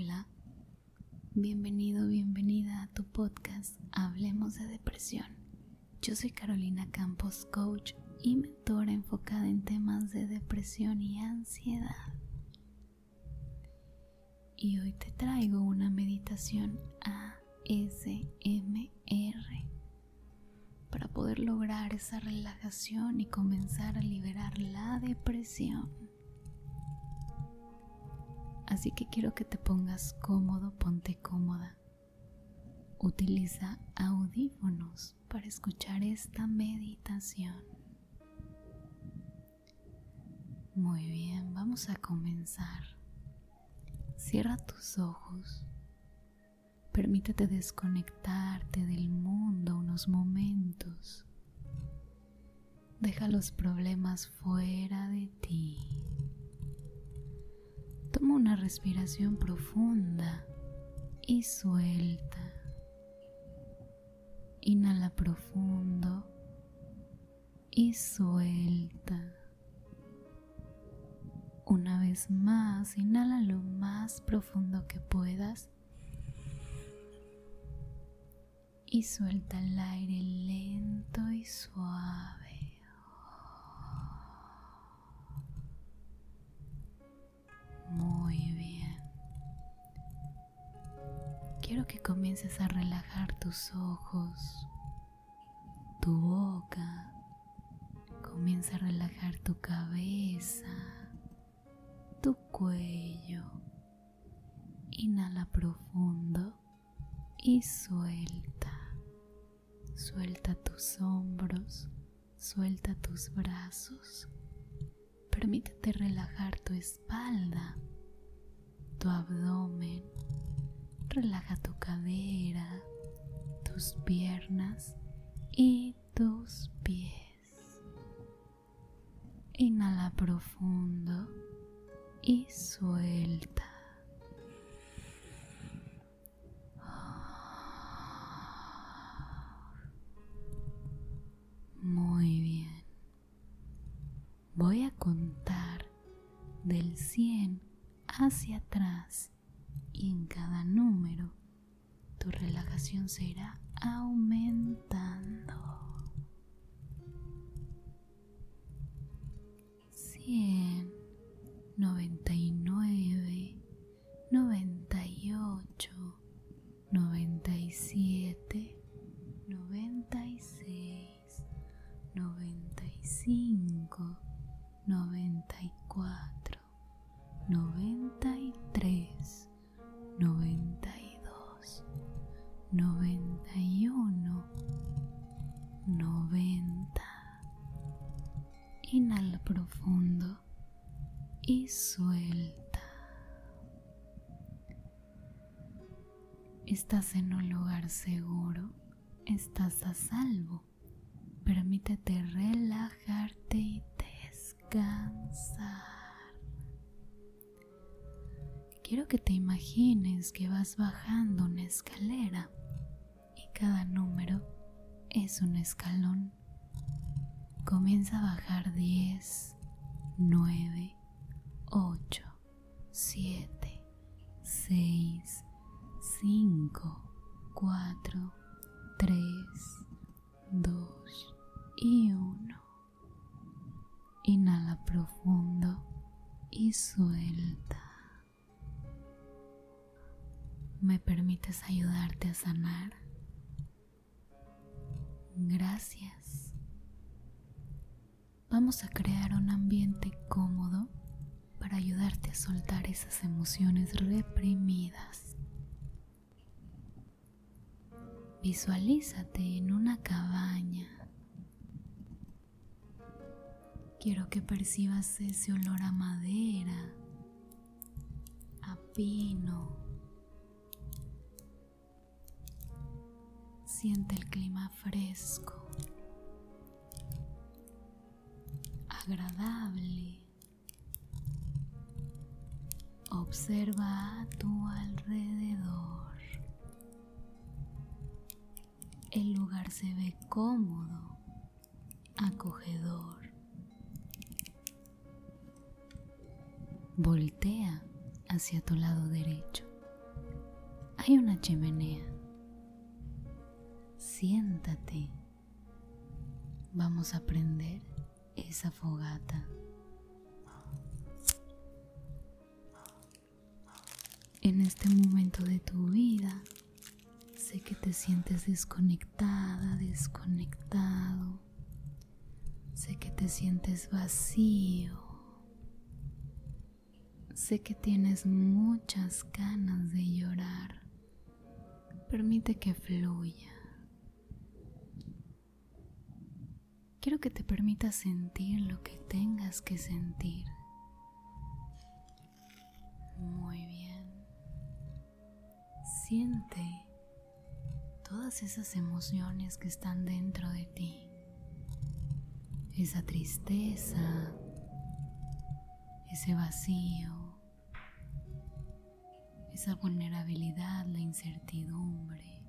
Hola, bienvenido, bienvenida a tu podcast Hablemos de Depresión. Yo soy Carolina Campos, coach y mentora enfocada en temas de depresión y ansiedad. Y hoy te traigo una meditación ASMR para poder lograr esa relajación y comenzar a liberar la depresión. Así que quiero que te pongas cómodo, ponte cómoda. Utiliza audífonos para escuchar esta meditación. Muy bien, vamos a comenzar. Cierra tus ojos. Permítete desconectarte del mundo unos momentos. Deja los problemas fuera de ti. Toma una respiración profunda y suelta. Inhala profundo y suelta. Una vez más, inhala lo más profundo que puedas y suelta el aire lento y suave. Quiero que comiences a relajar tus ojos, tu boca. Comienza a relajar tu cabeza, tu cuello. Inhala profundo y suelta. Suelta tus hombros, suelta tus brazos Permítete relajar tu espalda, tu abdomen. Relaja tu cadera, tus piernas y tus pies. Inhala profundo y suelta. Muy bien. Voy a contar del 100 hacia atrás y en cada número relajación se irá aumentando. 100, 99, 98, 97, 96, 95 descansar. Quiero que te imagines que vas bajando una escalera y cada número es un escalón. Comienza a bajar 10, 9, 8, 7, 6, 5, 4, 3, 2 y 1. Inhala profundo y suelta. ¿Me permites ayudarte a sanar? Gracias. Vamos a crear un ambiente cómodo para ayudarte a soltar esas emociones reprimidas. Visualízate en una cabaña Quiero que percibas ese olor a madera, a pino. Siente el clima fresco, agradable. Observa a tu alrededor. El lugar se ve cómodo, acogedor. Voltea hacia tu lado derecho Hay una chimenea. Siéntate. Vamos a prender esa fogata. En este momento de tu vida, sé que te sientes desconectada, desconectado. Sé que te sientes vacío. Sé que tienes muchas ganas de llorar. Permite que fluya. Quiero que te permitas sentir lo que tengas que sentir. Muy bien. Siente todas esas emociones que están dentro de ti. Esa tristeza, ese vacío, esa vulnerabilidad, la incertidumbre,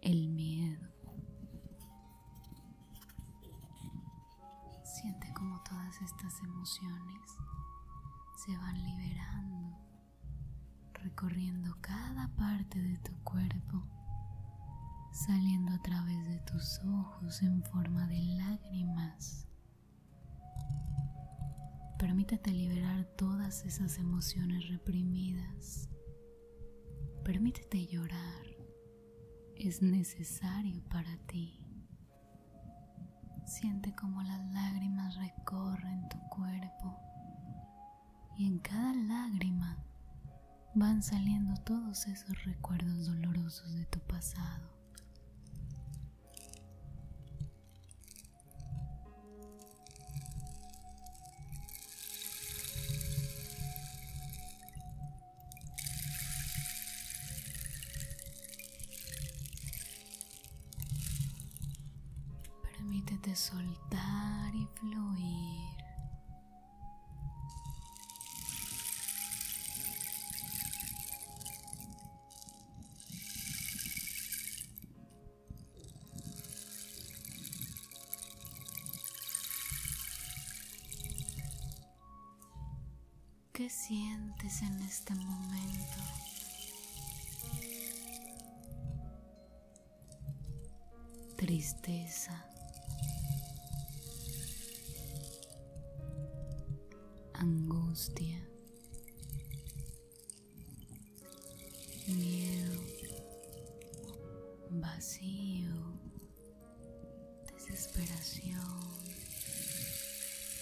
el miedo. Siente como todas estas emociones se van liberando, recorriendo cada parte de tu cuerpo, saliendo a través de tus ojos en forma de lágrimas. Permítete liberar todas esas emociones reprimidas. Permítete llorar. Es necesario para ti. Siente como las lágrimas recorren tu cuerpo y en cada lágrima van saliendo todos esos recuerdos dolorosos de tu pasado. Soltar y fluir. ¿Qué sientes en este momento? Tristeza. Angustia, miedo, vacío, desesperación,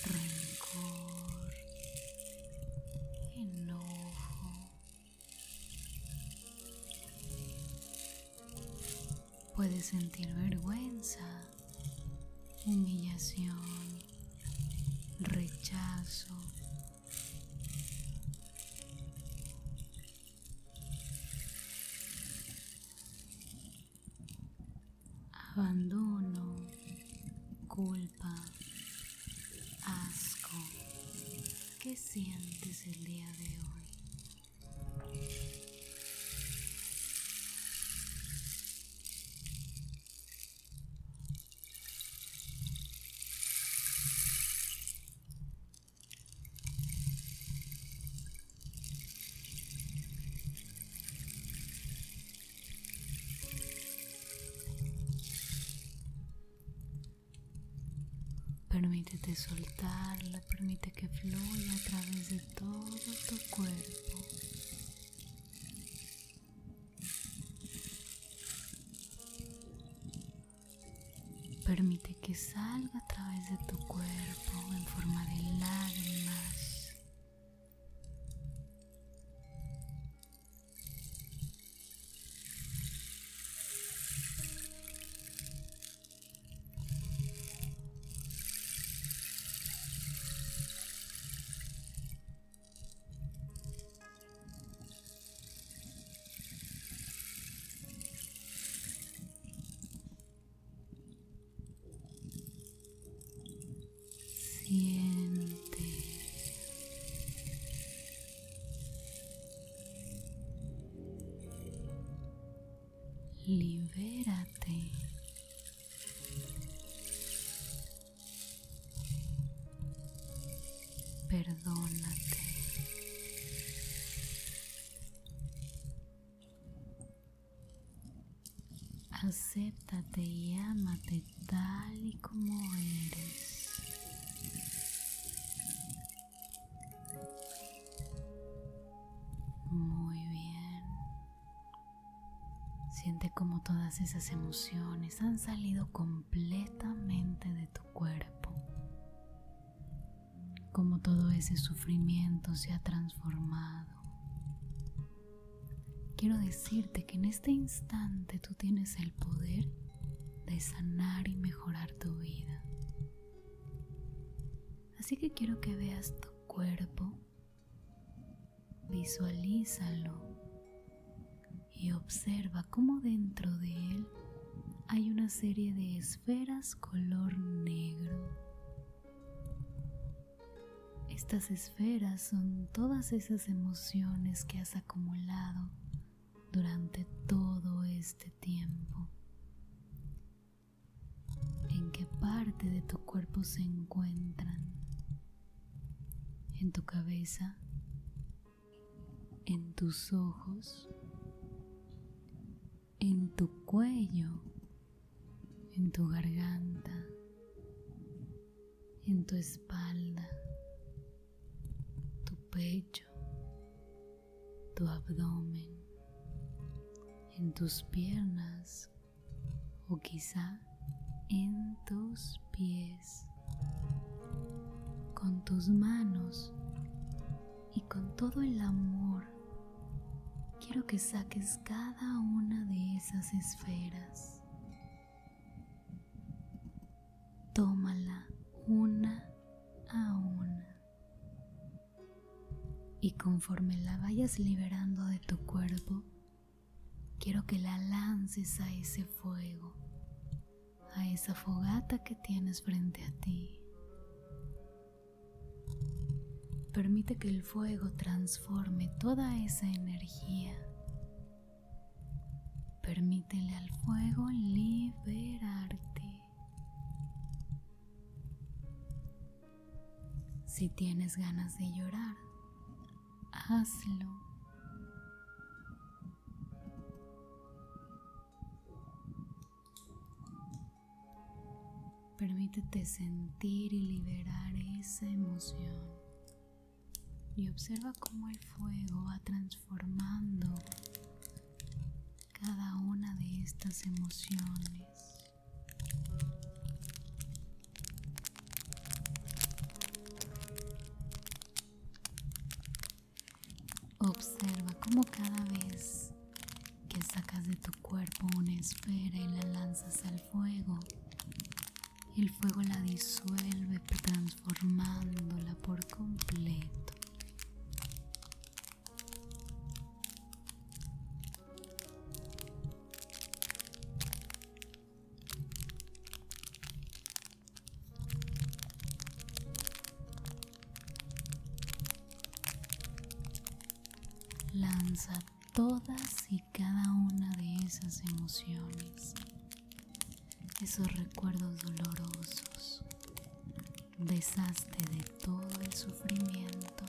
rencor, enojo. Puedes sentir vergüenza, humillación, rechazo, Permítete soltarla, permite que fluya a través de todo tu cuerpo. Permite que salga a través de tu cuerpo en forma de libérate. Perdónate. Acéptate y ámate tal y como eres. Todas esas emociones han salido completamente de tu cuerpo. Como todo ese sufrimiento se ha transformado quiero decirte que en este instante tú tienes el poder de sanar y mejorar tu vida. Así que quiero que veas tu cuerpo, visualízalo y observa cómo dentro de él hay una serie de esferas color negro. Estas esferas son todas esas emociones que has acumulado durante todo este tiempo. ¿En qué parte de tu cuerpo se encuentran? ¿En tu cabeza? ¿En tus ojos? ¿En tu cuello? ¿En tu garganta? ¿En tu espalda? ¿Tu pecho? ¿Tu abdomen? en tus piernas o quizá en tus pies, con tus manos y con todo el amor. Quiero que saques cada una de esas esferas. Tómala una a una. Y conforme la vayas liberando de tu cuerpo, quiero que la lances a ese fuego, a esa fogata que tienes frente a ti. Permite que el fuego transforme toda esa energía. Permítele al fuego liberarte. Si tienes ganas de llorar, hazlo. Permítete sentir y liberar esa emoción. Y observa cómo el fuego va transformando cada una de estas emociones. Observa cómo cada vez que sacas de tu cuerpo una esfera Lanza todas y cada una de esas emociones esos recuerdos dolorosos. Deshazte de todo el sufrimiento.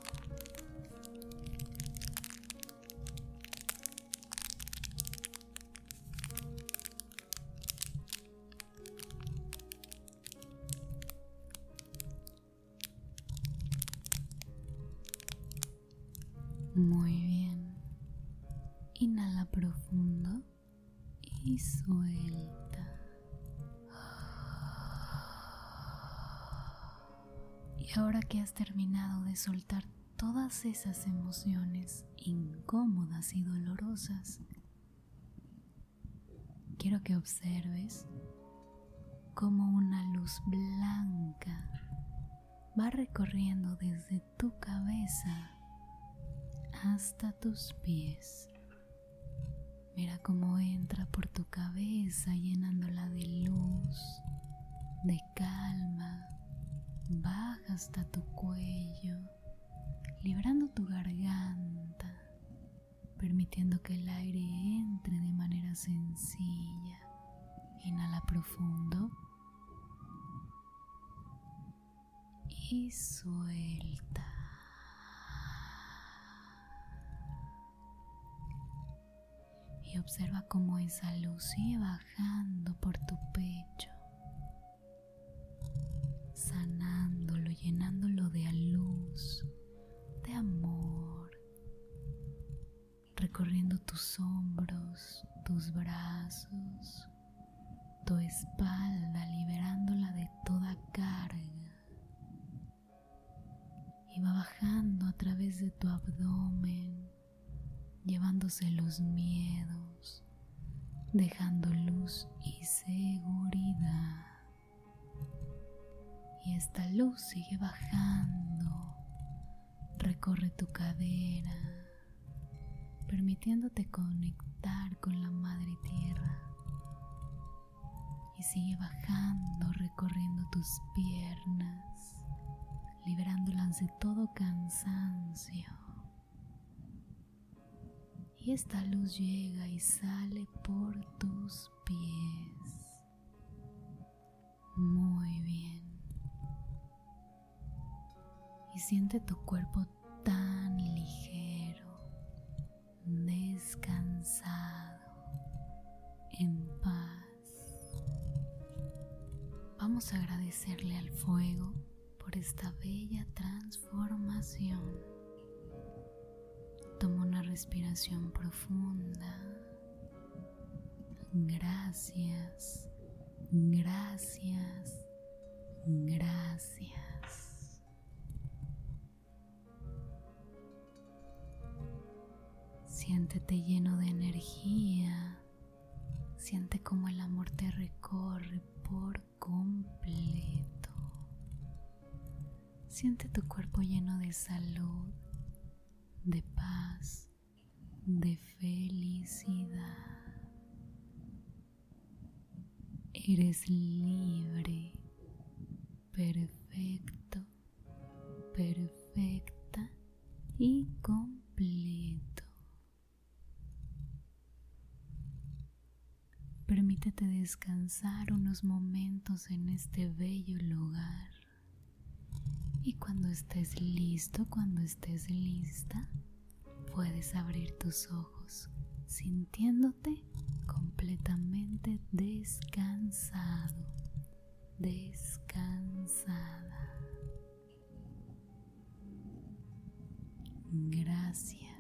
Has terminado de soltar todas esas emociones incómodas y dolorosas, quiero que observes cómo una luz blanca va recorriendo desde tu cabeza hasta tus pies. Mira cómo entra por tu cabeza llenándola de luz, de calma, baja hasta tu cuello, liberando tu garganta, permitiendo que el aire entre de manera sencilla. Inhala profundo y suelta. Y y observa cómo esa luz sigue bajando por tu pecho, sanándolo, llenándolo de luz, de amor, recorriendo tus hombros, tus brazos, tu espalda, liberándola de toda carga. Y va bajando a través de tu abdomen, llevándose los miedos, dejando luz y seguridad. Y esta luz sigue bajando, recorre tu cadera, permitiéndote conectar con la Madre Tierra. Y sigue bajando, recorriendo tus piernas, liberándolas de todo cansancio y esta luz llega y sale por tus pies. Y siente tu cuerpo Siéntete lleno de energía. Siente como el amor te recorre por completo. Siente tu cuerpo lleno de salud de paz, de felicidad. Eres libre, perfecto, perfecta y completo. Permítete descansar unos momentos en este bello lugar. Y cuando estés listo, cuando estés lista, puedes abrir tus ojos sintiéndote completamente descansado, descansada. Gracias.